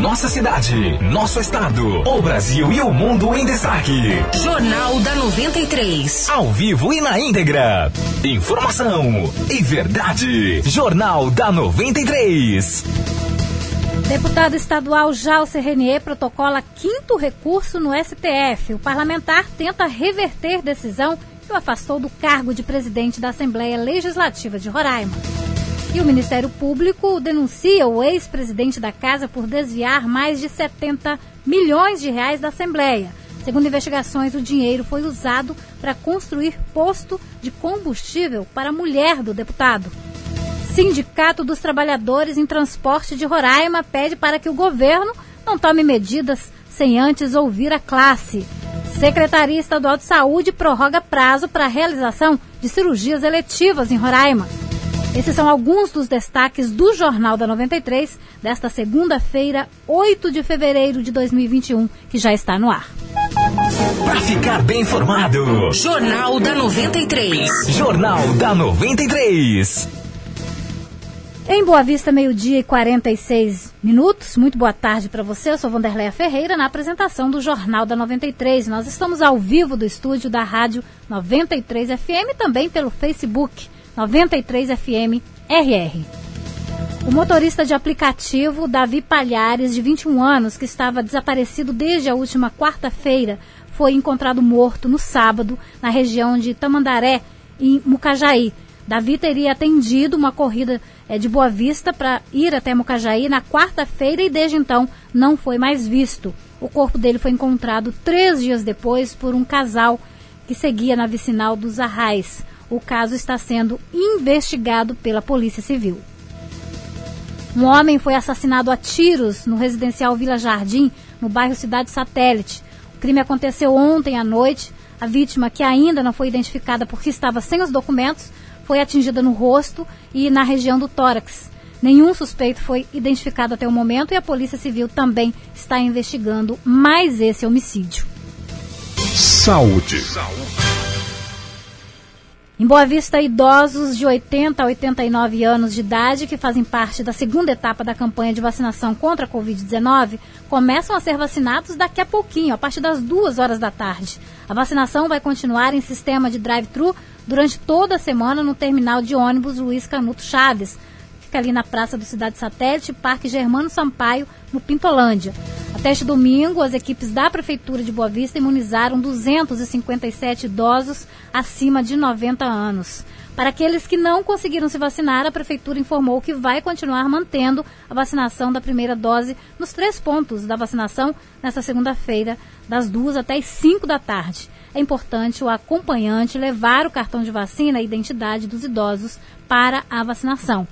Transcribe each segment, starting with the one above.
Nossa cidade, nosso estado, o Brasil e o mundo em destaque. Jornal da 93. Ao vivo e na íntegra. Informação e verdade. Jornal da 93. Deputado estadual Jalcer Renier protocola quinto recurso no STF. O parlamentar tenta reverter decisão que o afastou do cargo de presidente da Assembleia Legislativa de Roraima. E o Ministério Público denuncia o ex-presidente da casa por desviar mais de 70 milhões de reais da Assembleia. Segundo investigações, o dinheiro foi usado para construir posto de combustível para a mulher do deputado. Sindicato dos Trabalhadores em Transporte de Roraima pede para que o governo não tome medidas sem antes ouvir a classe. Secretaria Estadual de Saúde prorroga prazo para a realização de cirurgias eletivas em Roraima. Esses são alguns dos destaques do Jornal da 93 desta segunda-feira, 8 de fevereiro de 2021, que já está no ar. Para ficar bem informado, Jornal da 93. Jornal da 93. Em Boa Vista, meio-dia e 46 minutos. Muito boa tarde para você. Eu sou Vanderleia Ferreira na apresentação do Jornal da 93. Nós estamos ao vivo do estúdio da Rádio 93 FM e também pelo Facebook 93 FM RR. O motorista de aplicativo Davi Palhares, de 21 anos, que estava desaparecido desde a última quarta-feira, foi encontrado morto no sábado na região de Tamandaré, em Mucajaí. Davi teria atendido uma corrida é, de Boa Vista para ir até Mucajaí na quarta-feira e desde então não foi mais visto. O corpo dele foi encontrado três dias depois por um casal que seguia na vicinal dos Arrais. O caso está sendo investigado pela Polícia Civil. Um homem foi assassinado a tiros no residencial Vila Jardim, no bairro Cidade Satélite. O crime aconteceu ontem à noite. A vítima, que ainda não foi identificada porque estava sem os documentos, foi atingida no rosto e na região do tórax. Nenhum suspeito foi identificado até o momento e a Polícia Civil também está investigando mais esse homicídio. Saúde. Em Boa Vista, idosos de 80 a 89 anos de idade que fazem parte da segunda etapa da campanha de vacinação contra a Covid-19 começam a ser vacinados daqui a pouquinho, a partir das duas horas da tarde. A vacinação vai continuar em sistema de drive-thru durante toda a semana no terminal de ônibus Luiz Canuto Chaves. Fica ali na Praça do Cidade Satélite, Parque Germano Sampaio, no Pintolândia. Até este domingo, as equipes da Prefeitura de Boa Vista imunizaram 257 idosos acima de 90 anos. Para aqueles que não conseguiram se vacinar, a Prefeitura informou que vai continuar mantendo a vacinação da primeira dose nos três pontos da vacinação nesta segunda-feira, das duas até as 5 da tarde é importante o acompanhante levar o cartão de vacina e identidade dos idosos para a vacinação.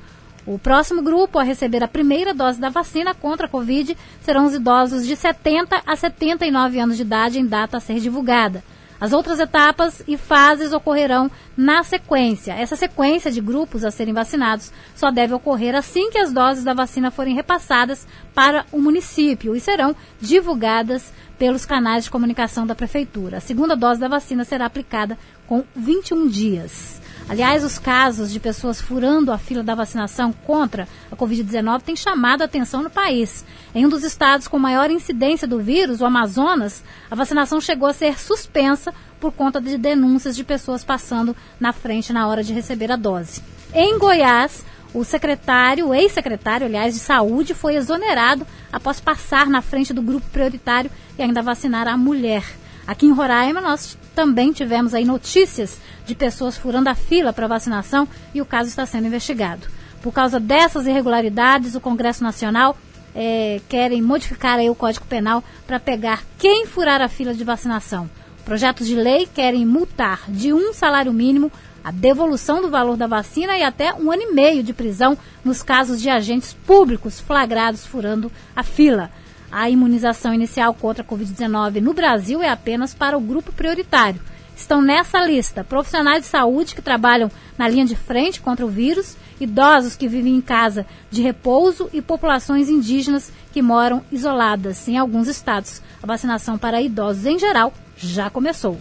O próximo grupo a receber a primeira dose da vacina contra a Covid serão os idosos de 70 a 79 anos de idade em data a ser divulgada. As outras etapas e fases ocorrerão na sequência. Essa sequência de grupos a serem vacinados só deve ocorrer assim que as doses da vacina forem repassadas para o município e serão divulgadas pelos canais de comunicação da Prefeitura. A segunda dose da vacina será aplicada com 21 dias. Aliás, os casos de pessoas furando a fila da vacinação contra a Covid-19 têm chamado a atenção no país. Em um dos estados com maior incidência do vírus, o Amazonas, a vacinação chegou a ser suspensa por conta de denúncias de pessoas passando na frente na hora de receber a dose. Em Goiás, o secretário, ex-secretário, aliás, de saúde, foi exonerado após passar na frente do grupo prioritário e ainda vacinar a mulher. Aqui em Roraima, nós também tivemos aí notícias de pessoas furando a fila para vacinação e o caso está sendo investigado. Por causa dessas irregularidades, o Congresso Nacional é, querem modificar aí o Código Penal para pegar quem furar a fila de vacinação. Projetos de lei querem multar de um salário mínimo a devolução do valor da vacina e até um ano e meio de prisão nos casos de agentes públicos flagrados furando a fila. A imunização inicial contra a Covid-19 no Brasil é apenas para o grupo prioritário. Estão nessa lista profissionais de saúde que trabalham na linha de frente contra o vírus, idosos que vivem em casa de repouso e populações indígenas que moram isoladas. Em alguns estados, a vacinação para idosos em geral já começou.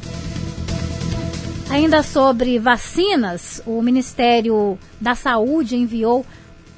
Ainda sobre vacinas, o Ministério da Saúde enviou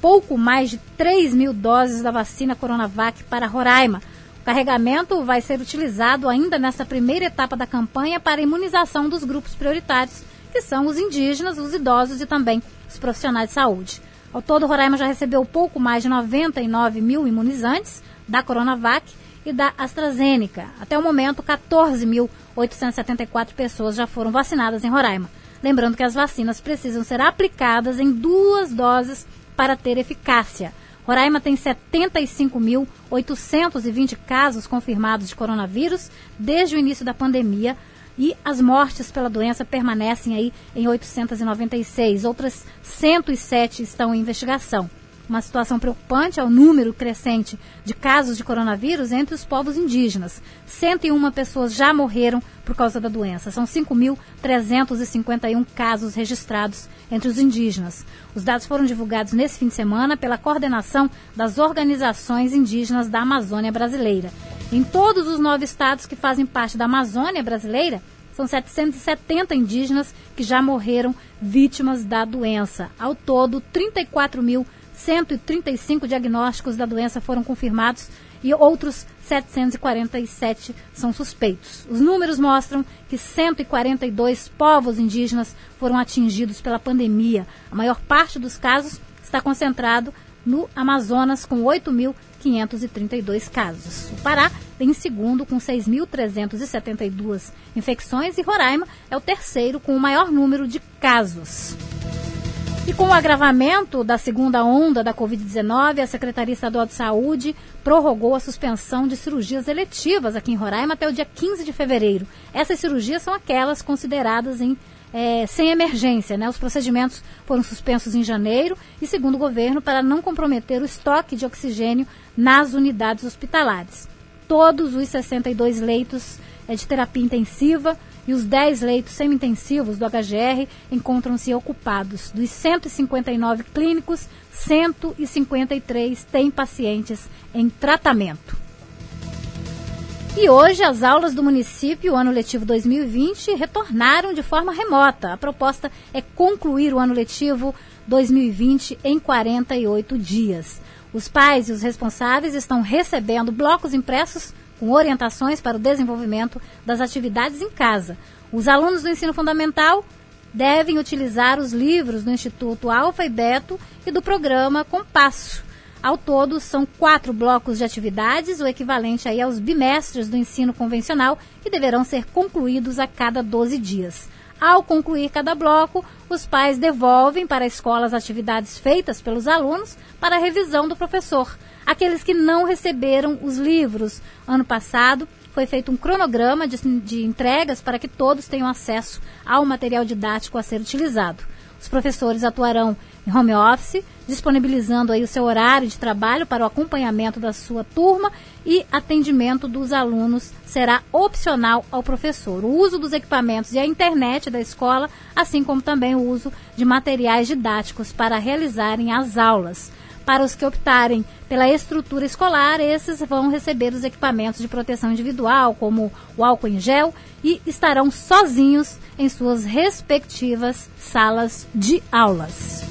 pouco mais de 3 mil doses da vacina Coronavac para Roraima. O carregamento vai ser utilizado ainda nessa primeira etapa da campanha para a imunização dos grupos prioritários, que são os indígenas, os idosos e também os profissionais de saúde. Ao todo, Roraima já recebeu pouco mais de 99 mil imunizantes da Coronavac e da AstraZeneca. Até o momento, 14.874 pessoas já foram vacinadas em Roraima. Lembrando que as vacinas precisam ser aplicadas em duas doses para ter eficácia. Roraima tem 75.820 casos confirmados de coronavírus desde o início da pandemia e as mortes pela doença permanecem aí em 896. Outras 107 estão em investigação. Uma situação preocupante é o número crescente de casos de coronavírus entre os povos indígenas. 101 pessoas já morreram por causa da doença. São 5.351 casos registrados entre os indígenas. Os dados foram divulgados nesse fim de semana pela coordenação das organizações indígenas da Amazônia Brasileira. Em todos os nove estados que fazem parte da Amazônia Brasileira, são 770 indígenas que já morreram vítimas da doença. Ao todo, 34 mil 135 diagnósticos da doença foram confirmados e outros 747 são suspeitos. Os números mostram que 142 povos indígenas foram atingidos pela pandemia. A maior parte dos casos está concentrado no Amazonas, com 8.532 casos. O Pará vem em segundo, com 6.372 infecções, e Roraima é o terceiro, com o maior número de casos. E com o agravamento da segunda onda da Covid-19, a Secretaria Estadual de Saúde prorrogou a suspensão de cirurgias eletivas aqui em Roraima até o dia 15 de fevereiro. Essas cirurgias são aquelas consideradas em é, sem emergência. Né? Os procedimentos foram suspensos em janeiro e, segundo o governo, para não comprometer o estoque de oxigênio nas unidades hospitalares. Todos os 62 leitos é, de terapia intensiva e os 10 leitos semi-intensivos do HGR encontram-se ocupados. Dos 159 clínicos, 153 têm pacientes em tratamento. E hoje as aulas do município, ano letivo 2020, retornaram de forma remota. A proposta é concluir o ano letivo 2020 em 48 dias. Os pais e os responsáveis estão recebendo blocos impressos com orientações para o desenvolvimento das atividades em casa. Os alunos do ensino fundamental devem utilizar os livros do Instituto Alfa e Beto e do programa Compasso. Ao todo, são quatro blocos de atividades, o equivalente aí aos bimestres do ensino convencional, que deverão ser concluídos a cada 12 dias. Ao concluir cada bloco, os pais devolvem para a escola as atividades feitas pelos alunos para revisão do professor. Aqueles que não receberam os livros ano passado, foi feito um cronograma de, de entregas para que todos tenham acesso ao material didático a ser utilizado. Os professores atuarão em home office, disponibilizando aí o seu horário de trabalho para o acompanhamento da sua turma e atendimento dos alunos será opcional ao professor. O uso dos equipamentos e a internet da escola, assim como também o uso de materiais didáticos para realizarem as aulas. Para os que optarem pela estrutura escolar, esses vão receber os equipamentos de proteção individual, como o álcool em gel, e estarão sozinhos em suas respectivas salas de aulas.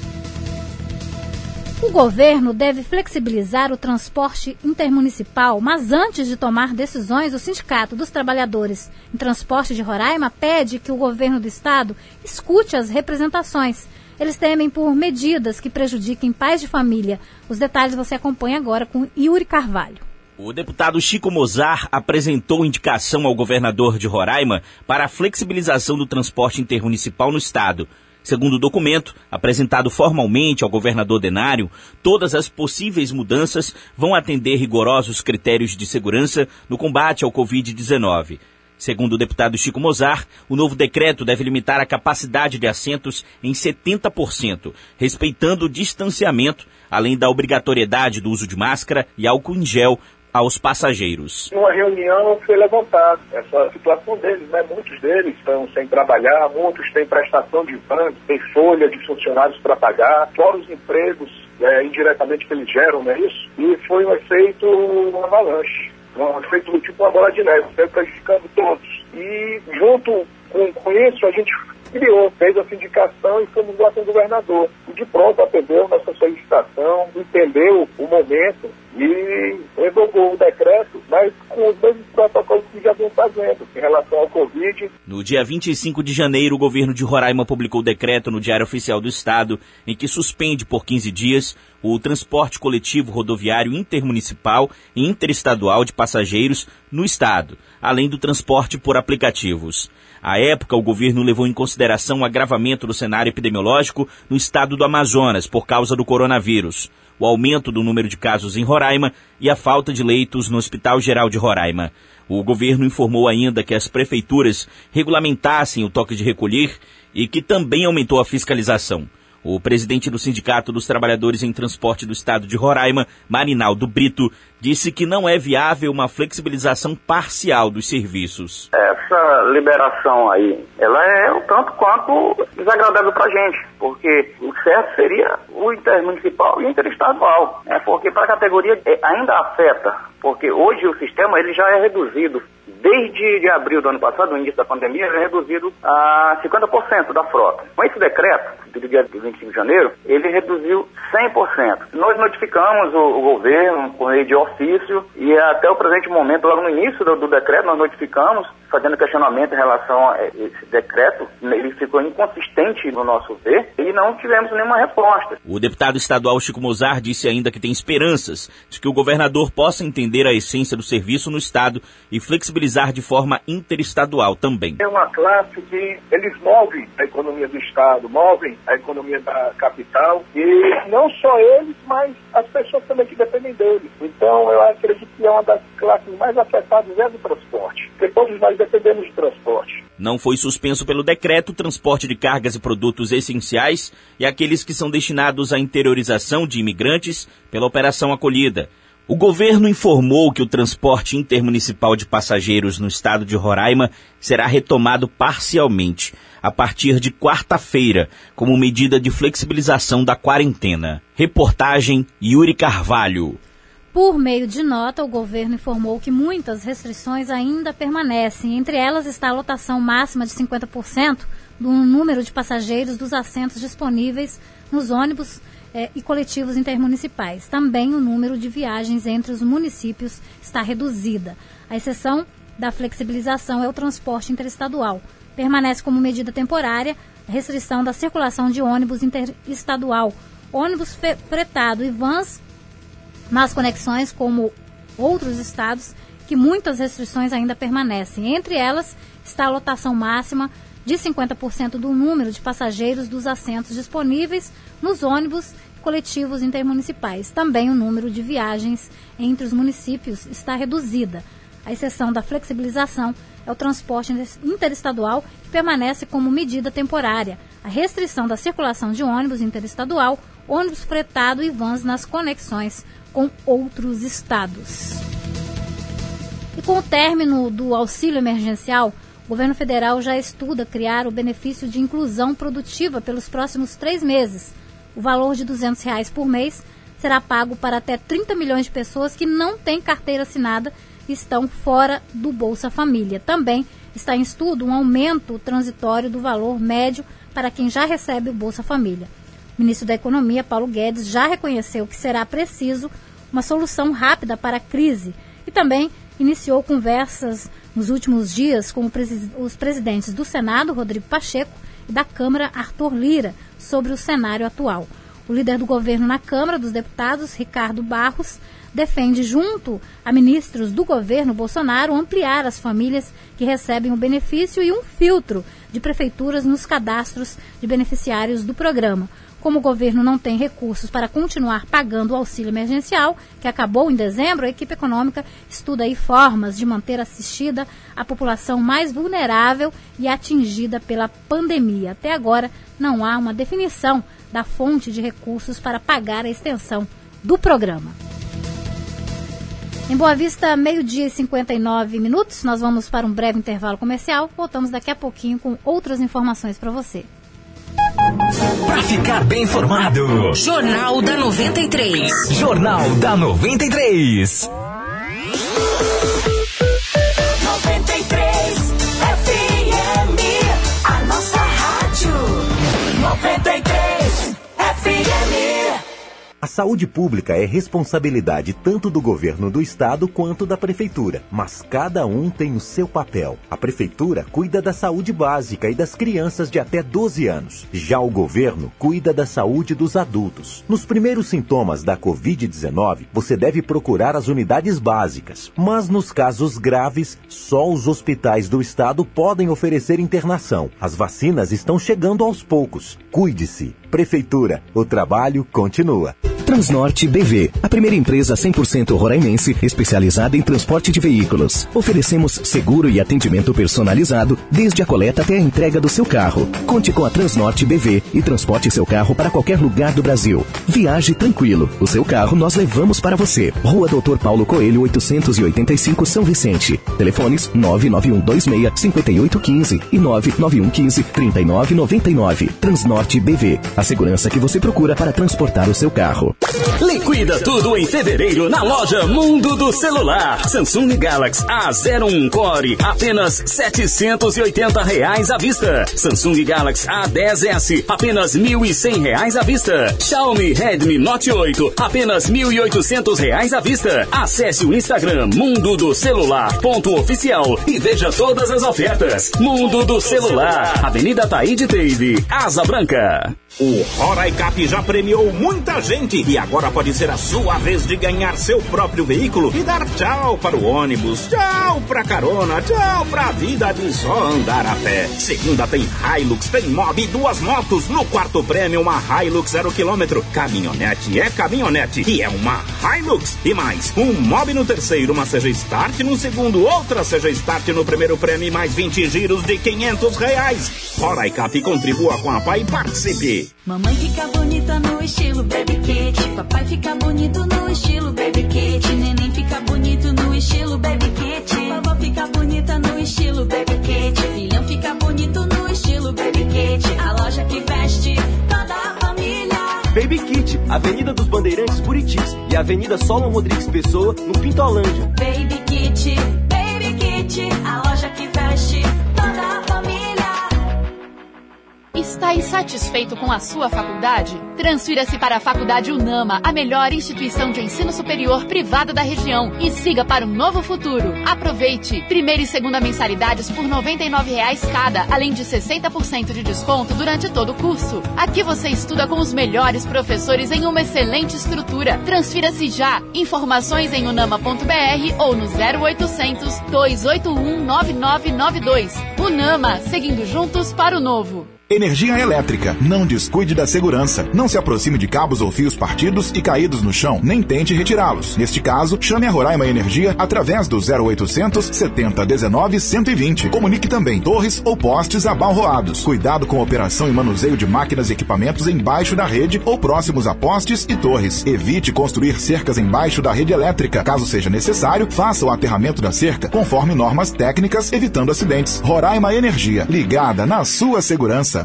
O governo deve flexibilizar o transporte intermunicipal, mas antes de tomar decisões, o Sindicato dos Trabalhadores em Transporte de Roraima pede que o governo do estado escute as representações eles temem por medidas que prejudiquem pais de família. Os detalhes você acompanha agora com Yuri Carvalho. O deputado Chico Mozar apresentou indicação ao governador de Roraima para a flexibilização do transporte intermunicipal no estado. Segundo o documento, apresentado formalmente ao governador Denário, todas as possíveis mudanças vão atender rigorosos critérios de segurança no combate ao Covid-19. Segundo o deputado Chico Mozar, o novo decreto deve limitar a capacidade de assentos em 70%, respeitando o distanciamento, além da obrigatoriedade do uso de máscara e álcool em gel aos passageiros. Uma reunião foi levantada essa situação deles, né? Muitos deles estão sem trabalhar, muitos têm prestação de banco, têm folha de funcionários para pagar, fora os empregos é, indiretamente que eles geram, não é isso? E foi um efeito avalanche um efeito tipo uma bola de neve, foi prejudicando todos. E junto com, com isso, a gente criou, fez a sindicação e fomos lá com o governador. E de pronto atendeu nossa solicitação, entendeu o momento e revogou o decreto, mas com os mesmos protocolos que já vem fazendo em relação ao Covid. No dia 25 de janeiro, o governo de Roraima publicou o decreto no Diário Oficial do Estado em que suspende por 15 dias o transporte coletivo rodoviário intermunicipal e interestadual de passageiros no estado, além do transporte por aplicativos. À época, o governo levou em consideração o agravamento do cenário epidemiológico no estado do Amazonas por causa do coronavírus, o aumento do número de casos em Roraima e a falta de leitos no Hospital Geral de Roraima. O governo informou ainda que as prefeituras regulamentassem o toque de recolher e que também aumentou a fiscalização. O presidente do Sindicato dos Trabalhadores em Transporte do Estado de Roraima, Marinaldo Brito, disse que não é viável uma flexibilização parcial dos serviços. Essa liberação aí, ela é o tanto quanto desagradável para a gente, porque o certo seria o intermunicipal e o interestadual, né? porque para a categoria é, ainda afeta, porque hoje o sistema ele já é reduzido desde de abril do ano passado, no início da pandemia, ele é reduzido a 50% da frota. Com esse decreto, do dia 25 de janeiro, ele reduziu 100%. Nós notificamos o, o governo por meio de ofício e até o presente momento, logo no início do, do decreto, nós notificamos, fazendo questionamento em relação a esse decreto, ele ficou inconsistente no nosso ver e não tivemos nenhuma resposta. O deputado estadual Chico Mozart disse ainda que tem esperanças de que o governador possa entender a essência do serviço no estado e flexibilizar de forma interestadual também. É uma classe que eles movem a economia do estado, movem a economia da capital e não só eles, mas as pessoas também que dependem deles. Então eu acredito que é uma das classes mais afetadas é do transporte, porque todos nós dependemos de transporte. Não foi suspenso pelo decreto o transporte de cargas e produtos essenciais e aqueles que são destinados à interiorização de imigrantes pela Operação Acolhida. O governo informou que o transporte intermunicipal de passageiros no estado de Roraima será retomado parcialmente a partir de quarta-feira, como medida de flexibilização da quarentena. Reportagem Yuri Carvalho. Por meio de nota, o governo informou que muitas restrições ainda permanecem. Entre elas está a lotação máxima de 50% do número de passageiros dos assentos disponíveis nos ônibus eh, e coletivos intermunicipais. Também o número de viagens entre os municípios está reduzida. A exceção da flexibilização é o transporte interestadual. Permanece como medida temporária a restrição da circulação de ônibus interestadual, ônibus fretado e vans nas conexões como outros estados que muitas restrições ainda permanecem. Entre elas está a lotação máxima de 50% do número de passageiros dos assentos disponíveis nos ônibus coletivos intermunicipais. Também o número de viagens entre os municípios está reduzida. A exceção da flexibilização é o transporte interestadual, que permanece como medida temporária. A restrição da circulação de ônibus interestadual, ônibus fretado e vans nas conexões com outros estados. E com o término do auxílio emergencial, o governo federal já estuda criar o benefício de inclusão produtiva pelos próximos três meses. O valor de 200 reais por mês será pago para até 30 milhões de pessoas que não têm carteira assinada estão fora do Bolsa Família. Também está em estudo um aumento transitório do valor médio para quem já recebe o Bolsa Família. O ministro da Economia, Paulo Guedes, já reconheceu que será preciso uma solução rápida para a crise e também iniciou conversas nos últimos dias com os presidentes do Senado, Rodrigo Pacheco, e da Câmara, Arthur Lira, sobre o cenário atual. O líder do governo na Câmara dos Deputados, Ricardo Barros, defende, junto a ministros do governo Bolsonaro, ampliar as famílias que recebem o benefício e um filtro de prefeituras nos cadastros de beneficiários do programa. Como o governo não tem recursos para continuar pagando o auxílio emergencial, que acabou em dezembro, a equipe econômica estuda aí formas de manter assistida a população mais vulnerável e atingida pela pandemia. Até agora, não há uma definição da fonte de recursos para pagar a extensão do programa. Em Boa Vista, meio-dia e 59 minutos. Nós vamos para um breve intervalo comercial. Voltamos daqui a pouquinho com outras informações para você. Para ficar bem informado. Jornal da 93. Jornal da 93. A saúde pública é responsabilidade tanto do governo do estado quanto da prefeitura, mas cada um tem o seu papel. A prefeitura cuida da saúde básica e das crianças de até 12 anos. Já o governo cuida da saúde dos adultos. Nos primeiros sintomas da Covid-19, você deve procurar as unidades básicas, mas nos casos graves, só os hospitais do estado podem oferecer internação. As vacinas estão chegando aos poucos. Cuide-se. Prefeitura, o trabalho continua. Transnorte BV, a primeira empresa 100% roraimense especializada em transporte de veículos. Oferecemos seguro e atendimento personalizado desde a coleta até a entrega do seu carro. Conte com a Transnorte BV e transporte seu carro para qualquer lugar do Brasil. Viaje tranquilo. O seu carro nós levamos para você. Rua Doutor Paulo Coelho, 885 São Vicente. Telefones 99126 5815 e 99115 3999. Transnorte BV, a segurança que você procura para transportar o seu carro. Liquida tudo em fevereiro na loja Mundo do Celular. Samsung Galaxy A01 Core, apenas 780 reais à vista. Samsung Galaxy A10s, apenas 1.100 reais à vista. Xiaomi Redmi Note 8, apenas 1.800 reais à vista. Acesse o Instagram Mundo do Celular ponto oficial e veja todas as ofertas. Mundo do Celular, Avenida Taíde Teide, Asa Branca. O Roraicap já premiou muita gente e agora pode ser a sua vez de ganhar seu próprio veículo e dar tchau para o ônibus, tchau para carona, tchau para a vida de só andar a pé. Segunda tem Hilux, tem Mob e duas motos. No quarto prêmio, uma Hilux zero quilômetro. Caminhonete é caminhonete e é uma Hilux. E mais, um Mob no terceiro, uma CG Start no segundo, outra CG Start no primeiro prêmio e mais 20 giros de 500 reais. Roraicap contribua com a PAI e participe. Mamãe fica bonita no estilo Baby Kit. Papai fica bonito no estilo Baby Kit. Neném fica bonito no estilo Baby Kit. Vovó fica bonita no estilo Baby Kit. Filhão fica bonito no estilo Baby Kit. A loja que veste toda a família. Baby Kit, Avenida dos Bandeirantes Buritis e Avenida Solon Rodrigues Pessoa, no Pintolândia. Baby Kit, Baby Kit. A loja Está insatisfeito com a sua faculdade? Transfira-se para a Faculdade Unama, a melhor instituição de ensino superior privada da região e siga para um novo futuro. Aproveite! Primeira e segunda mensalidades por R$ 99,00 cada, além de 60% de desconto durante todo o curso. Aqui você estuda com os melhores professores em uma excelente estrutura. Transfira-se já! Informações em unama.br ou no 0800 281 9992. Unama, seguindo juntos para o novo. Energia elétrica. Não descuide da segurança. Não se aproxime de cabos ou fios partidos e caídos no chão, nem tente retirá-los. Neste caso, chame a Roraima Energia através do 0800 70 19 120. Comunique também torres ou postes abalroados. Cuidado com a operação e manuseio de máquinas e equipamentos embaixo da rede ou próximos a postes e torres. Evite construir cercas embaixo da rede elétrica. Caso seja necessário, faça o aterramento da cerca conforme normas técnicas, evitando acidentes. Roraima Energia, ligada na sua segurança.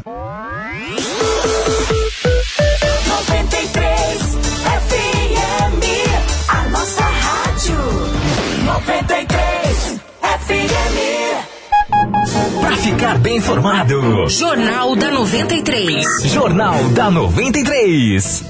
93 FM. Pra ficar bem informado, Jornal da 93. Jornal da 93.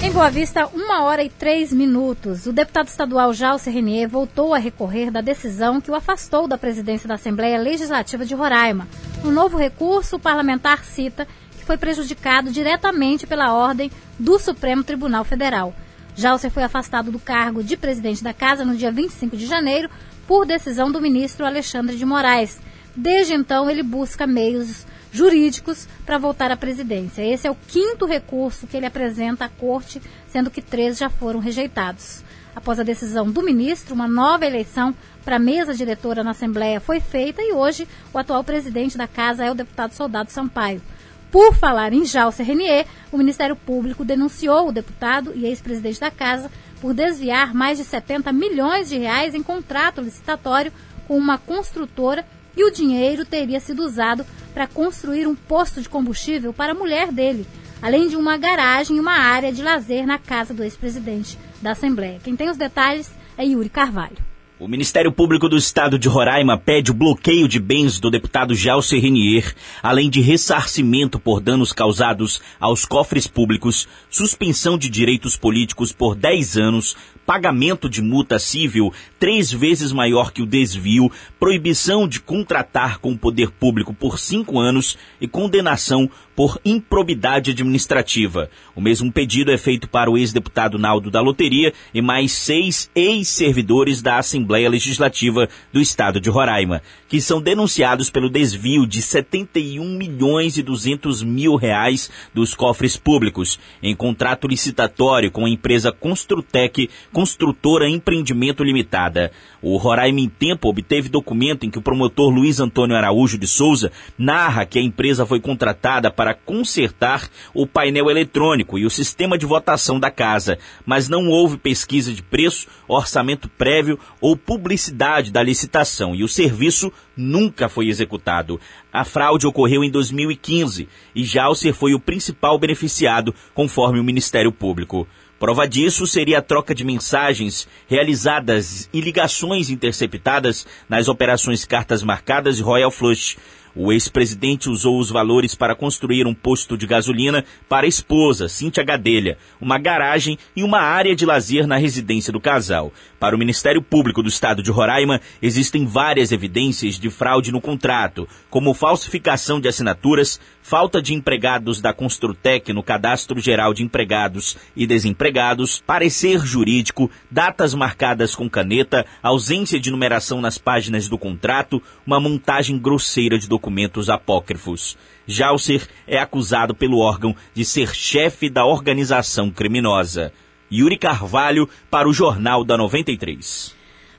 Em Boa Vista, uma hora e três minutos. O deputado estadual Jalce Renier voltou a recorrer da decisão que o afastou da presidência da Assembleia Legislativa de Roraima. No novo recurso, o parlamentar cita que foi prejudicado diretamente pela ordem do Supremo Tribunal Federal. Jalcer foi afastado do cargo de presidente da Casa no dia 25 de janeiro por decisão do ministro Alexandre de Moraes. Desde então, ele busca meios jurídicos para voltar à presidência. Esse é o quinto recurso que ele apresenta à corte, sendo que três já foram rejeitados. Após a decisão do ministro, uma nova eleição para a mesa diretora na Assembleia foi feita e hoje o atual presidente da casa é o deputado Soldado Sampaio. Por falar em Jalce Renier, o Ministério Público denunciou o deputado e ex-presidente da casa por desviar mais de 70 milhões de reais em contrato licitatório com uma construtora e o dinheiro teria sido usado para construir um posto de combustível para a mulher dele, além de uma garagem e uma área de lazer na casa do ex-presidente da Assembleia. Quem tem os detalhes é Yuri Carvalho. O Ministério Público do Estado de Roraima pede o bloqueio de bens do deputado Gelson Renier, além de ressarcimento por danos causados aos cofres públicos, suspensão de direitos políticos por 10 anos, pagamento de multa civil três vezes maior que o desvio, proibição de contratar com o poder público por cinco anos e condenação por improbidade administrativa. O mesmo pedido é feito para o ex-deputado Naldo da Loteria e mais seis ex-servidores da Assembleia Legislativa do Estado de Roraima, que são denunciados pelo desvio de 71 milhões e 200 mil reais dos cofres públicos em contrato licitatório com a empresa Construtec Construtora Empreendimento Limitada. O Roraima em Tempo obteve documento em que o promotor Luiz Antônio Araújo de Souza narra que a empresa foi contratada para consertar o painel eletrônico e o sistema de votação da casa, mas não houve pesquisa de preço, orçamento prévio ou publicidade da licitação e o serviço nunca foi executado. A fraude ocorreu em 2015 e Jalcer foi o principal beneficiado, conforme o Ministério Público. Prova disso seria a troca de mensagens realizadas e ligações interceptadas nas operações Cartas Marcadas e Royal Flush. O ex-presidente usou os valores para construir um posto de gasolina para a esposa, Cíntia Gadelha, uma garagem e uma área de lazer na residência do casal. Para o Ministério Público do Estado de Roraima, existem várias evidências de fraude no contrato, como falsificação de assinaturas, falta de empregados da Construtec no Cadastro Geral de Empregados e Desempregados, parecer jurídico, datas marcadas com caneta, ausência de numeração nas páginas do contrato, uma montagem grosseira de documentos apócrifos. Jalcer é acusado pelo órgão de ser chefe da organização criminosa. Yuri Carvalho para o Jornal da 93.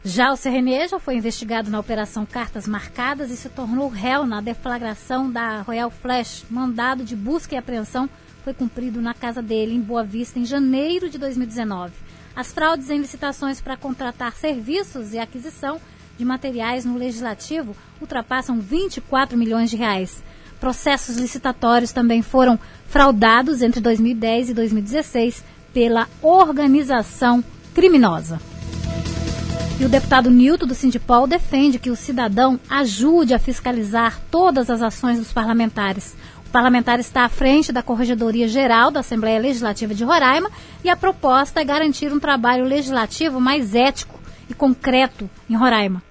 Já o Serrené já foi investigado na Operação Cartas Marcadas e se tornou réu na deflagração da Royal Flash. Mandado de busca e apreensão foi cumprido na casa dele, em Boa Vista, em janeiro de 2019. As fraudes em licitações para contratar serviços e aquisição de materiais no Legislativo ultrapassam 24 milhões de reais. Processos licitatórios também foram fraudados entre 2010 e 2016 pela organização criminosa. E o deputado Nilton do Sindipol defende que o cidadão ajude a fiscalizar todas as ações dos parlamentares. O parlamentar está à frente da Corregedoria Geral da Assembleia Legislativa de Roraima e a proposta é garantir um trabalho legislativo mais ético e concreto em Roraima.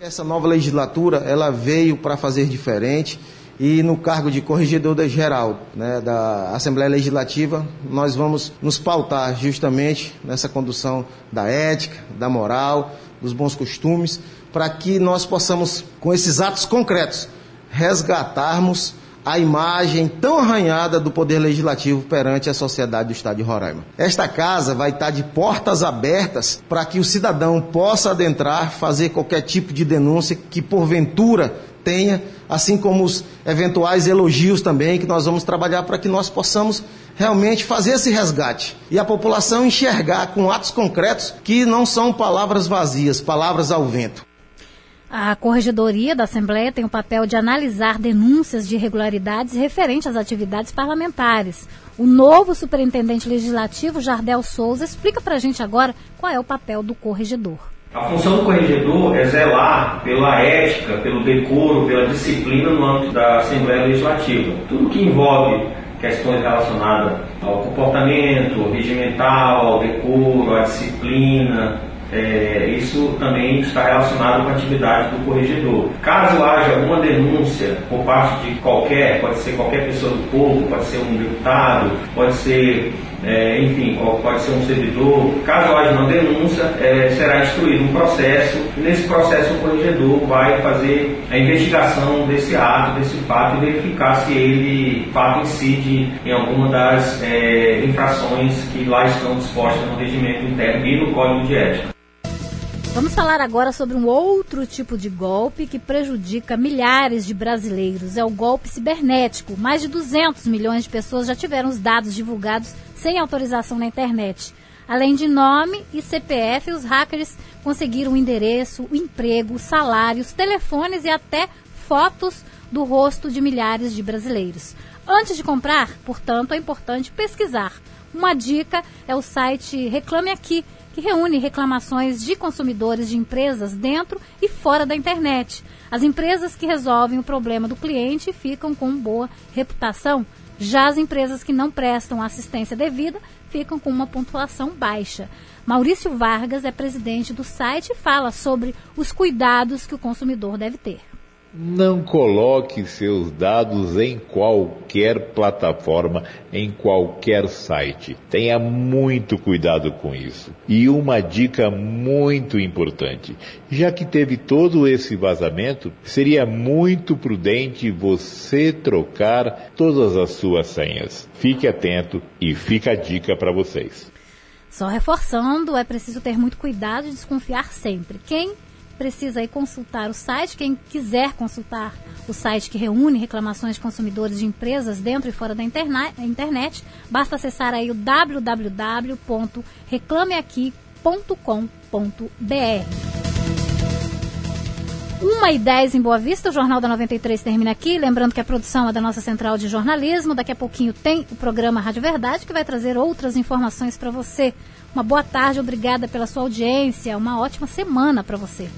Essa nova legislatura ela veio para fazer diferente e no cargo de corregedor da geral né, da Assembleia Legislativa, nós vamos nos pautar justamente nessa condução da ética, da moral, dos bons costumes, para que nós possamos, com esses atos concretos, resgatarmos a imagem tão arranhada do Poder Legislativo perante a sociedade do Estado de Roraima. Esta casa vai estar de portas abertas para que o cidadão possa adentrar, fazer qualquer tipo de denúncia que porventura tenha, assim como os eventuais elogios também, que nós vamos trabalhar para que nós possamos realmente fazer esse resgate e a população enxergar com atos concretos que não são palavras vazias, palavras ao vento. A Corregedoria da Assembleia tem o papel de analisar denúncias de irregularidades referentes às atividades parlamentares. O novo superintendente legislativo, Jardel Souza, explica para a gente agora qual é o papel do corregedor. A função do corregedor é zelar pela ética, pelo decoro, pela disciplina no âmbito da Assembleia Legislativa. Tudo que envolve questões relacionadas ao comportamento regimental, ao decoro, à disciplina, é, isso também está relacionado com a atividade do corregedor. Caso haja alguma denúncia por parte de qualquer, pode ser qualquer pessoa do povo, pode ser um deputado, pode ser, é, enfim, pode ser um servidor, caso haja uma denúncia, é, será instruído um processo nesse processo o corregedor vai fazer a investigação desse ato, desse fato e verificar se ele, fato, incide em alguma das é, infrações que lá estão dispostas no regimento interno e no Código de Ética. Vamos falar agora sobre um outro tipo de golpe que prejudica milhares de brasileiros. É o golpe cibernético. Mais de 200 milhões de pessoas já tiveram os dados divulgados sem autorização na internet. Além de nome e CPF, os hackers conseguiram o endereço, o emprego, salários, telefones e até fotos do rosto de milhares de brasileiros. Antes de comprar, portanto, é importante pesquisar. Uma dica é o site Reclame Aqui, que reúne reclamações de consumidores de empresas dentro e fora da internet. As empresas que resolvem o problema do cliente ficam com boa reputação, já as empresas que não prestam assistência devida ficam com uma pontuação baixa. Maurício Vargas é presidente do site e fala sobre os cuidados que o consumidor deve ter. Não coloque seus dados em qualquer plataforma, em qualquer site. Tenha muito cuidado com isso. E uma dica muito importante: já que teve todo esse vazamento, seria muito prudente você trocar todas as suas senhas. Fique atento e fica a dica para vocês. Só reforçando, é preciso ter muito cuidado e desconfiar sempre. Quem precisa aí consultar o site. Quem quiser consultar o site que reúne reclamações de consumidores de empresas dentro e fora da internet, basta acessar aí o www.reclameaqui.com.br. 1 e 10 em Boa Vista, o Jornal da 93 termina aqui. Lembrando que a produção é da nossa central de jornalismo. Daqui a pouquinho tem o programa Rádio Verdade, que vai trazer outras informações para você. Uma boa tarde, obrigada pela sua audiência. Uma ótima semana para você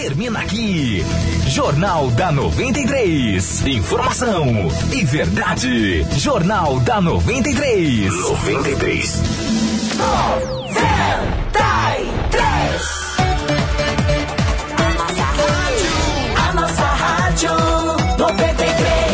termina aqui. Jornal da 93. Informação e verdade. Jornal da 93. 93. 93. A nossa rádio, a nossa rádio 93.